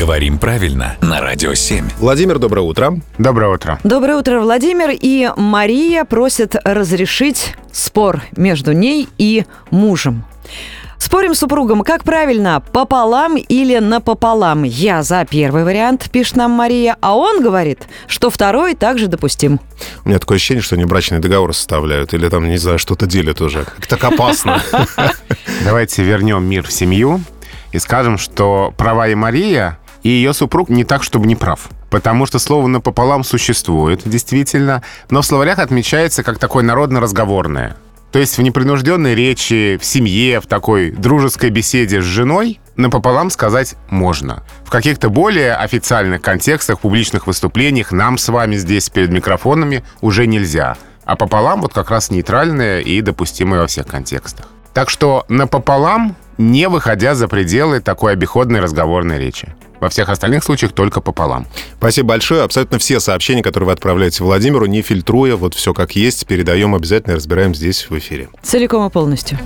Говорим правильно на Радио 7. Владимир, доброе утро. Доброе утро. Доброе утро, Владимир. И Мария просит разрешить спор между ней и мужем. Спорим с супругом, как правильно, пополам или напополам? Я за первый вариант, пишет нам Мария, а он говорит, что второй также допустим. У меня такое ощущение, что они брачный договор составляют или там, не знаю, что-то делят уже. Как так опасно. Давайте вернем мир в семью и скажем, что права и Мария, и ее супруг не так, чтобы не прав. Потому что слово «напополам» существует, действительно, но в словарях отмечается как такое народно-разговорное. То есть в непринужденной речи, в семье, в такой дружеской беседе с женой напополам сказать можно. В каких-то более официальных контекстах, публичных выступлениях нам с вами здесь перед микрофонами уже нельзя. А пополам вот как раз нейтральное и допустимое во всех контекстах. Так что напополам, не выходя за пределы такой обиходной разговорной речи. Во всех остальных случаях только пополам. Спасибо большое. Абсолютно все сообщения, которые вы отправляете Владимиру, не фильтруя, вот все как есть, передаем обязательно, разбираем здесь в эфире. Целиком и полностью.